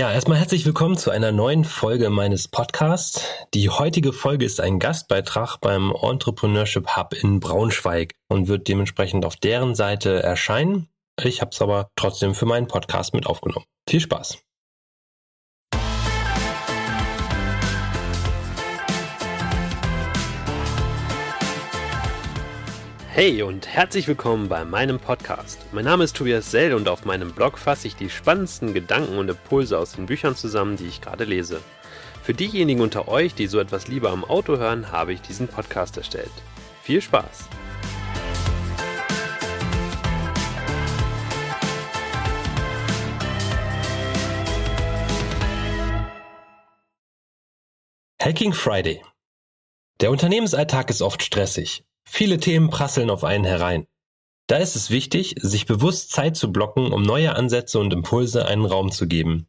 Ja, erstmal herzlich willkommen zu einer neuen Folge meines Podcasts. Die heutige Folge ist ein Gastbeitrag beim Entrepreneurship Hub in Braunschweig und wird dementsprechend auf deren Seite erscheinen. Ich habe es aber trotzdem für meinen Podcast mit aufgenommen. Viel Spaß! Hey und herzlich willkommen bei meinem Podcast. Mein Name ist Tobias Sell und auf meinem Blog fasse ich die spannendsten Gedanken und Impulse aus den Büchern zusammen, die ich gerade lese. Für diejenigen unter euch, die so etwas lieber am Auto hören, habe ich diesen Podcast erstellt. Viel Spaß! Hacking Friday. Der Unternehmensalltag ist oft stressig. Viele Themen prasseln auf einen herein. Da ist es wichtig, sich bewusst Zeit zu blocken, um neue Ansätze und Impulse einen Raum zu geben.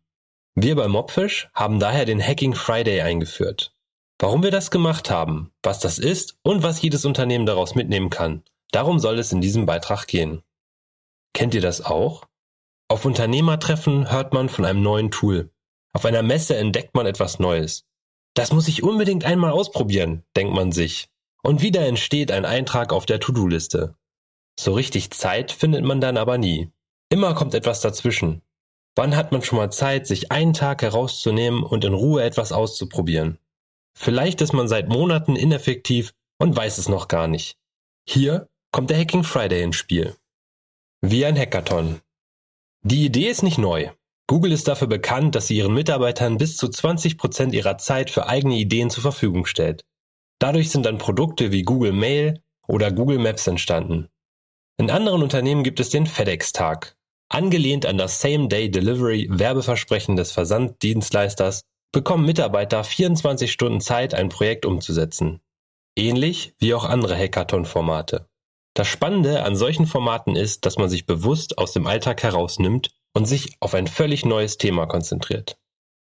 Wir bei Mobfish haben daher den Hacking Friday eingeführt. Warum wir das gemacht haben, was das ist und was jedes Unternehmen daraus mitnehmen kann, darum soll es in diesem Beitrag gehen. Kennt ihr das auch? Auf Unternehmertreffen hört man von einem neuen Tool. Auf einer Messe entdeckt man etwas Neues. Das muss ich unbedingt einmal ausprobieren, denkt man sich. Und wieder entsteht ein Eintrag auf der To-Do-Liste. So richtig Zeit findet man dann aber nie. Immer kommt etwas dazwischen. Wann hat man schon mal Zeit, sich einen Tag herauszunehmen und in Ruhe etwas auszuprobieren? Vielleicht ist man seit Monaten ineffektiv und weiß es noch gar nicht. Hier kommt der Hacking Friday ins Spiel. Wie ein Hackathon. Die Idee ist nicht neu. Google ist dafür bekannt, dass sie ihren Mitarbeitern bis zu 20 Prozent ihrer Zeit für eigene Ideen zur Verfügung stellt. Dadurch sind dann Produkte wie Google Mail oder Google Maps entstanden. In anderen Unternehmen gibt es den FedEx-Tag. Angelehnt an das Same-Day-Delivery-Werbeversprechen des Versanddienstleisters bekommen Mitarbeiter 24 Stunden Zeit, ein Projekt umzusetzen. Ähnlich wie auch andere Hackathon-Formate. Das Spannende an solchen Formaten ist, dass man sich bewusst aus dem Alltag herausnimmt und sich auf ein völlig neues Thema konzentriert.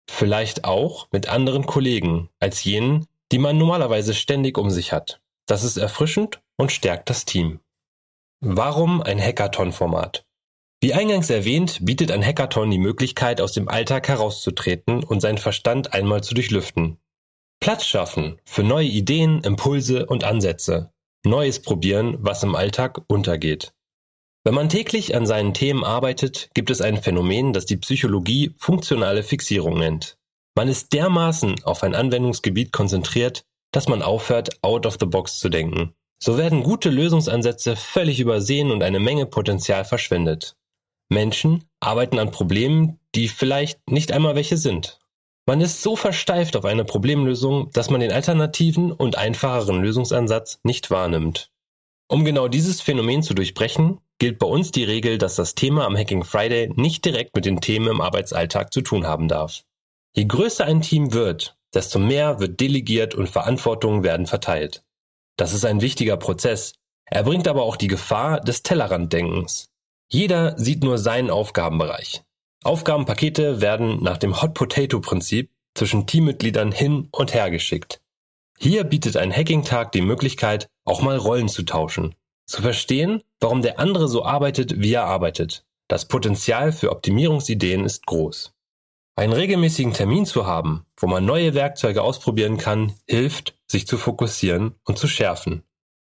Vielleicht auch mit anderen Kollegen als jenen, die man normalerweise ständig um sich hat. Das ist erfrischend und stärkt das Team. Warum ein Hackathon-Format? Wie eingangs erwähnt, bietet ein Hackathon die Möglichkeit, aus dem Alltag herauszutreten und seinen Verstand einmal zu durchlüften. Platz schaffen für neue Ideen, Impulse und Ansätze. Neues probieren, was im Alltag untergeht. Wenn man täglich an seinen Themen arbeitet, gibt es ein Phänomen, das die Psychologie funktionale Fixierung nennt. Man ist dermaßen auf ein Anwendungsgebiet konzentriert, dass man aufhört, out of the box zu denken. So werden gute Lösungsansätze völlig übersehen und eine Menge Potenzial verschwendet. Menschen arbeiten an Problemen, die vielleicht nicht einmal welche sind. Man ist so versteift auf eine Problemlösung, dass man den alternativen und einfacheren Lösungsansatz nicht wahrnimmt. Um genau dieses Phänomen zu durchbrechen, gilt bei uns die Regel, dass das Thema am Hacking Friday nicht direkt mit den Themen im Arbeitsalltag zu tun haben darf. Je größer ein Team wird, desto mehr wird delegiert und Verantwortungen werden verteilt. Das ist ein wichtiger Prozess. Er bringt aber auch die Gefahr des Tellerranddenkens. Jeder sieht nur seinen Aufgabenbereich. Aufgabenpakete werden nach dem Hot Potato Prinzip zwischen Teammitgliedern hin und her geschickt. Hier bietet ein Hacking-Tag die Möglichkeit, auch mal Rollen zu tauschen. Zu verstehen, warum der andere so arbeitet, wie er arbeitet. Das Potenzial für Optimierungsideen ist groß. Einen regelmäßigen Termin zu haben, wo man neue Werkzeuge ausprobieren kann, hilft, sich zu fokussieren und zu schärfen.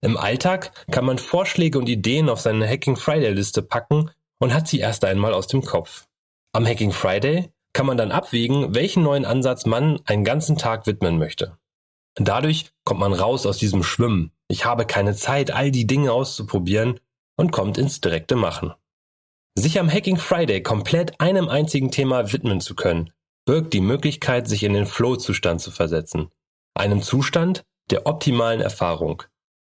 Im Alltag kann man Vorschläge und Ideen auf seine Hacking Friday Liste packen und hat sie erst einmal aus dem Kopf. Am Hacking Friday kann man dann abwägen, welchen neuen Ansatz man einen ganzen Tag widmen möchte. Dadurch kommt man raus aus diesem Schwimmen. Ich habe keine Zeit, all die Dinge auszuprobieren und kommt ins direkte Machen. Sich am Hacking Friday komplett einem einzigen Thema widmen zu können, birgt die Möglichkeit, sich in den Flow-Zustand zu versetzen. Einem Zustand der optimalen Erfahrung.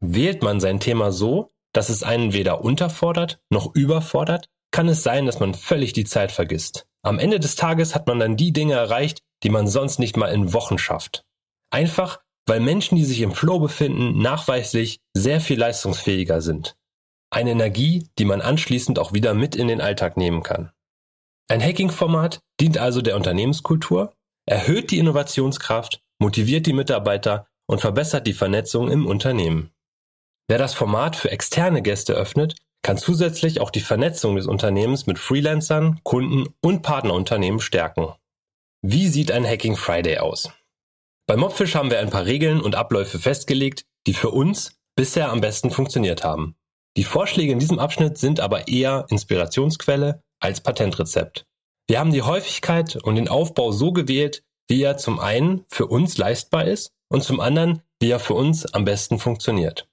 Wählt man sein Thema so, dass es einen weder unterfordert noch überfordert, kann es sein, dass man völlig die Zeit vergisst. Am Ende des Tages hat man dann die Dinge erreicht, die man sonst nicht mal in Wochen schafft. Einfach, weil Menschen, die sich im Flow befinden, nachweislich sehr viel leistungsfähiger sind. Eine Energie, die man anschließend auch wieder mit in den Alltag nehmen kann. Ein Hacking-Format dient also der Unternehmenskultur, erhöht die Innovationskraft, motiviert die Mitarbeiter und verbessert die Vernetzung im Unternehmen. Wer das Format für externe Gäste öffnet, kann zusätzlich auch die Vernetzung des Unternehmens mit Freelancern, Kunden und Partnerunternehmen stärken. Wie sieht ein Hacking Friday aus? Bei Mobfish haben wir ein paar Regeln und Abläufe festgelegt, die für uns bisher am besten funktioniert haben. Die Vorschläge in diesem Abschnitt sind aber eher Inspirationsquelle als Patentrezept. Wir haben die Häufigkeit und den Aufbau so gewählt, wie er zum einen für uns leistbar ist und zum anderen, wie er für uns am besten funktioniert.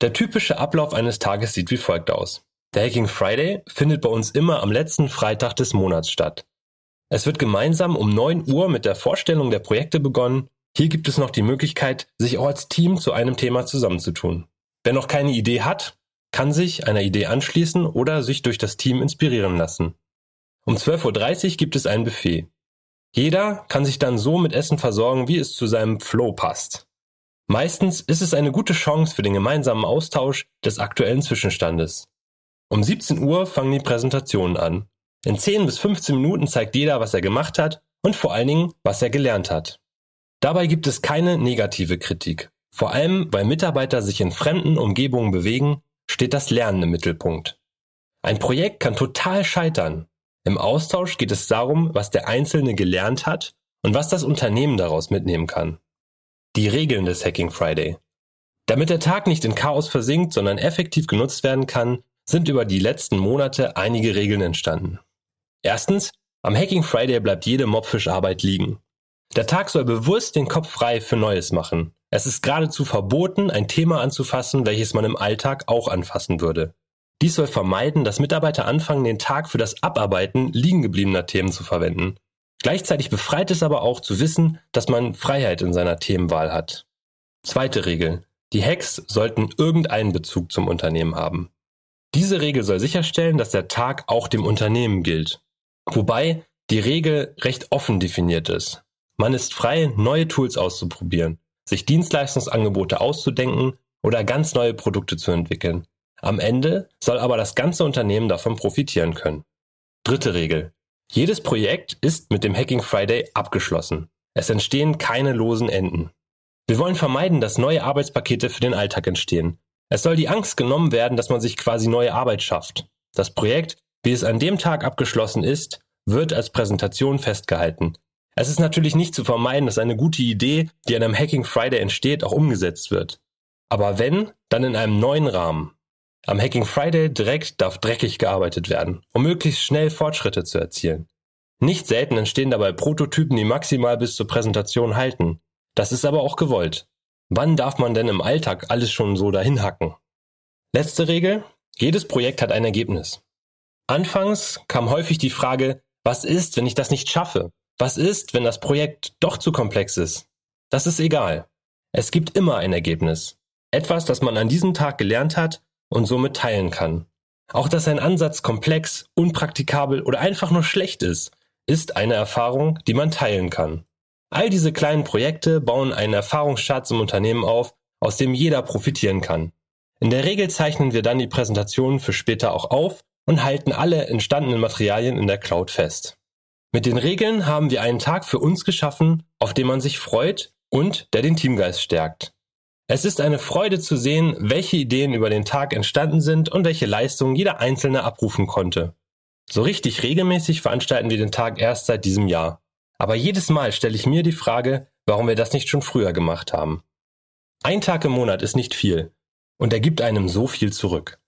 Der typische Ablauf eines Tages sieht wie folgt aus. Der Hacking Friday findet bei uns immer am letzten Freitag des Monats statt. Es wird gemeinsam um 9 Uhr mit der Vorstellung der Projekte begonnen. Hier gibt es noch die Möglichkeit, sich auch als Team zu einem Thema zusammenzutun. Wer noch keine Idee hat, kann sich einer Idee anschließen oder sich durch das Team inspirieren lassen. Um 12.30 Uhr gibt es ein Buffet. Jeder kann sich dann so mit Essen versorgen, wie es zu seinem Flow passt. Meistens ist es eine gute Chance für den gemeinsamen Austausch des aktuellen Zwischenstandes. Um 17 Uhr fangen die Präsentationen an. In 10 bis 15 Minuten zeigt jeder, was er gemacht hat und vor allen Dingen, was er gelernt hat. Dabei gibt es keine negative Kritik. Vor allem, weil Mitarbeiter sich in fremden Umgebungen bewegen, steht das Lernen im Mittelpunkt. Ein Projekt kann total scheitern. Im Austausch geht es darum, was der Einzelne gelernt hat und was das Unternehmen daraus mitnehmen kann. Die Regeln des Hacking Friday. Damit der Tag nicht in Chaos versinkt, sondern effektiv genutzt werden kann, sind über die letzten Monate einige Regeln entstanden. Erstens, am Hacking Friday bleibt jede Mobfish-Arbeit liegen. Der Tag soll bewusst den Kopf frei für Neues machen. Es ist geradezu verboten, ein Thema anzufassen, welches man im Alltag auch anfassen würde. Dies soll vermeiden, dass Mitarbeiter anfangen, den Tag für das Abarbeiten liegen gebliebener Themen zu verwenden. Gleichzeitig befreit es aber auch zu wissen, dass man Freiheit in seiner Themenwahl hat. Zweite Regel. Die Hacks sollten irgendeinen Bezug zum Unternehmen haben. Diese Regel soll sicherstellen, dass der Tag auch dem Unternehmen gilt. Wobei die Regel recht offen definiert ist. Man ist frei, neue Tools auszuprobieren, sich Dienstleistungsangebote auszudenken oder ganz neue Produkte zu entwickeln. Am Ende soll aber das ganze Unternehmen davon profitieren können. Dritte Regel. Jedes Projekt ist mit dem Hacking Friday abgeschlossen. Es entstehen keine losen Enden. Wir wollen vermeiden, dass neue Arbeitspakete für den Alltag entstehen, es soll die Angst genommen werden, dass man sich quasi neue Arbeit schafft. Das Projekt, wie es an dem Tag abgeschlossen ist, wird als Präsentation festgehalten. Es ist natürlich nicht zu vermeiden, dass eine gute Idee, die an einem Hacking Friday entsteht, auch umgesetzt wird. Aber wenn, dann in einem neuen Rahmen. Am Hacking Friday direkt darf dreckig gearbeitet werden, um möglichst schnell Fortschritte zu erzielen. Nicht selten entstehen dabei Prototypen, die maximal bis zur Präsentation halten. Das ist aber auch gewollt. Wann darf man denn im Alltag alles schon so dahin hacken? Letzte Regel. Jedes Projekt hat ein Ergebnis. Anfangs kam häufig die Frage, was ist, wenn ich das nicht schaffe? Was ist, wenn das Projekt doch zu komplex ist? Das ist egal. Es gibt immer ein Ergebnis. Etwas, das man an diesem Tag gelernt hat und somit teilen kann. Auch dass ein Ansatz komplex, unpraktikabel oder einfach nur schlecht ist, ist eine Erfahrung, die man teilen kann. All diese kleinen Projekte bauen einen Erfahrungsschatz im Unternehmen auf, aus dem jeder profitieren kann. In der Regel zeichnen wir dann die Präsentationen für später auch auf und halten alle entstandenen Materialien in der Cloud fest. Mit den Regeln haben wir einen Tag für uns geschaffen, auf den man sich freut und der den Teamgeist stärkt. Es ist eine Freude zu sehen, welche Ideen über den Tag entstanden sind und welche Leistungen jeder Einzelne abrufen konnte. So richtig regelmäßig veranstalten wir den Tag erst seit diesem Jahr. Aber jedes Mal stelle ich mir die Frage, warum wir das nicht schon früher gemacht haben. Ein Tag im Monat ist nicht viel und er gibt einem so viel zurück.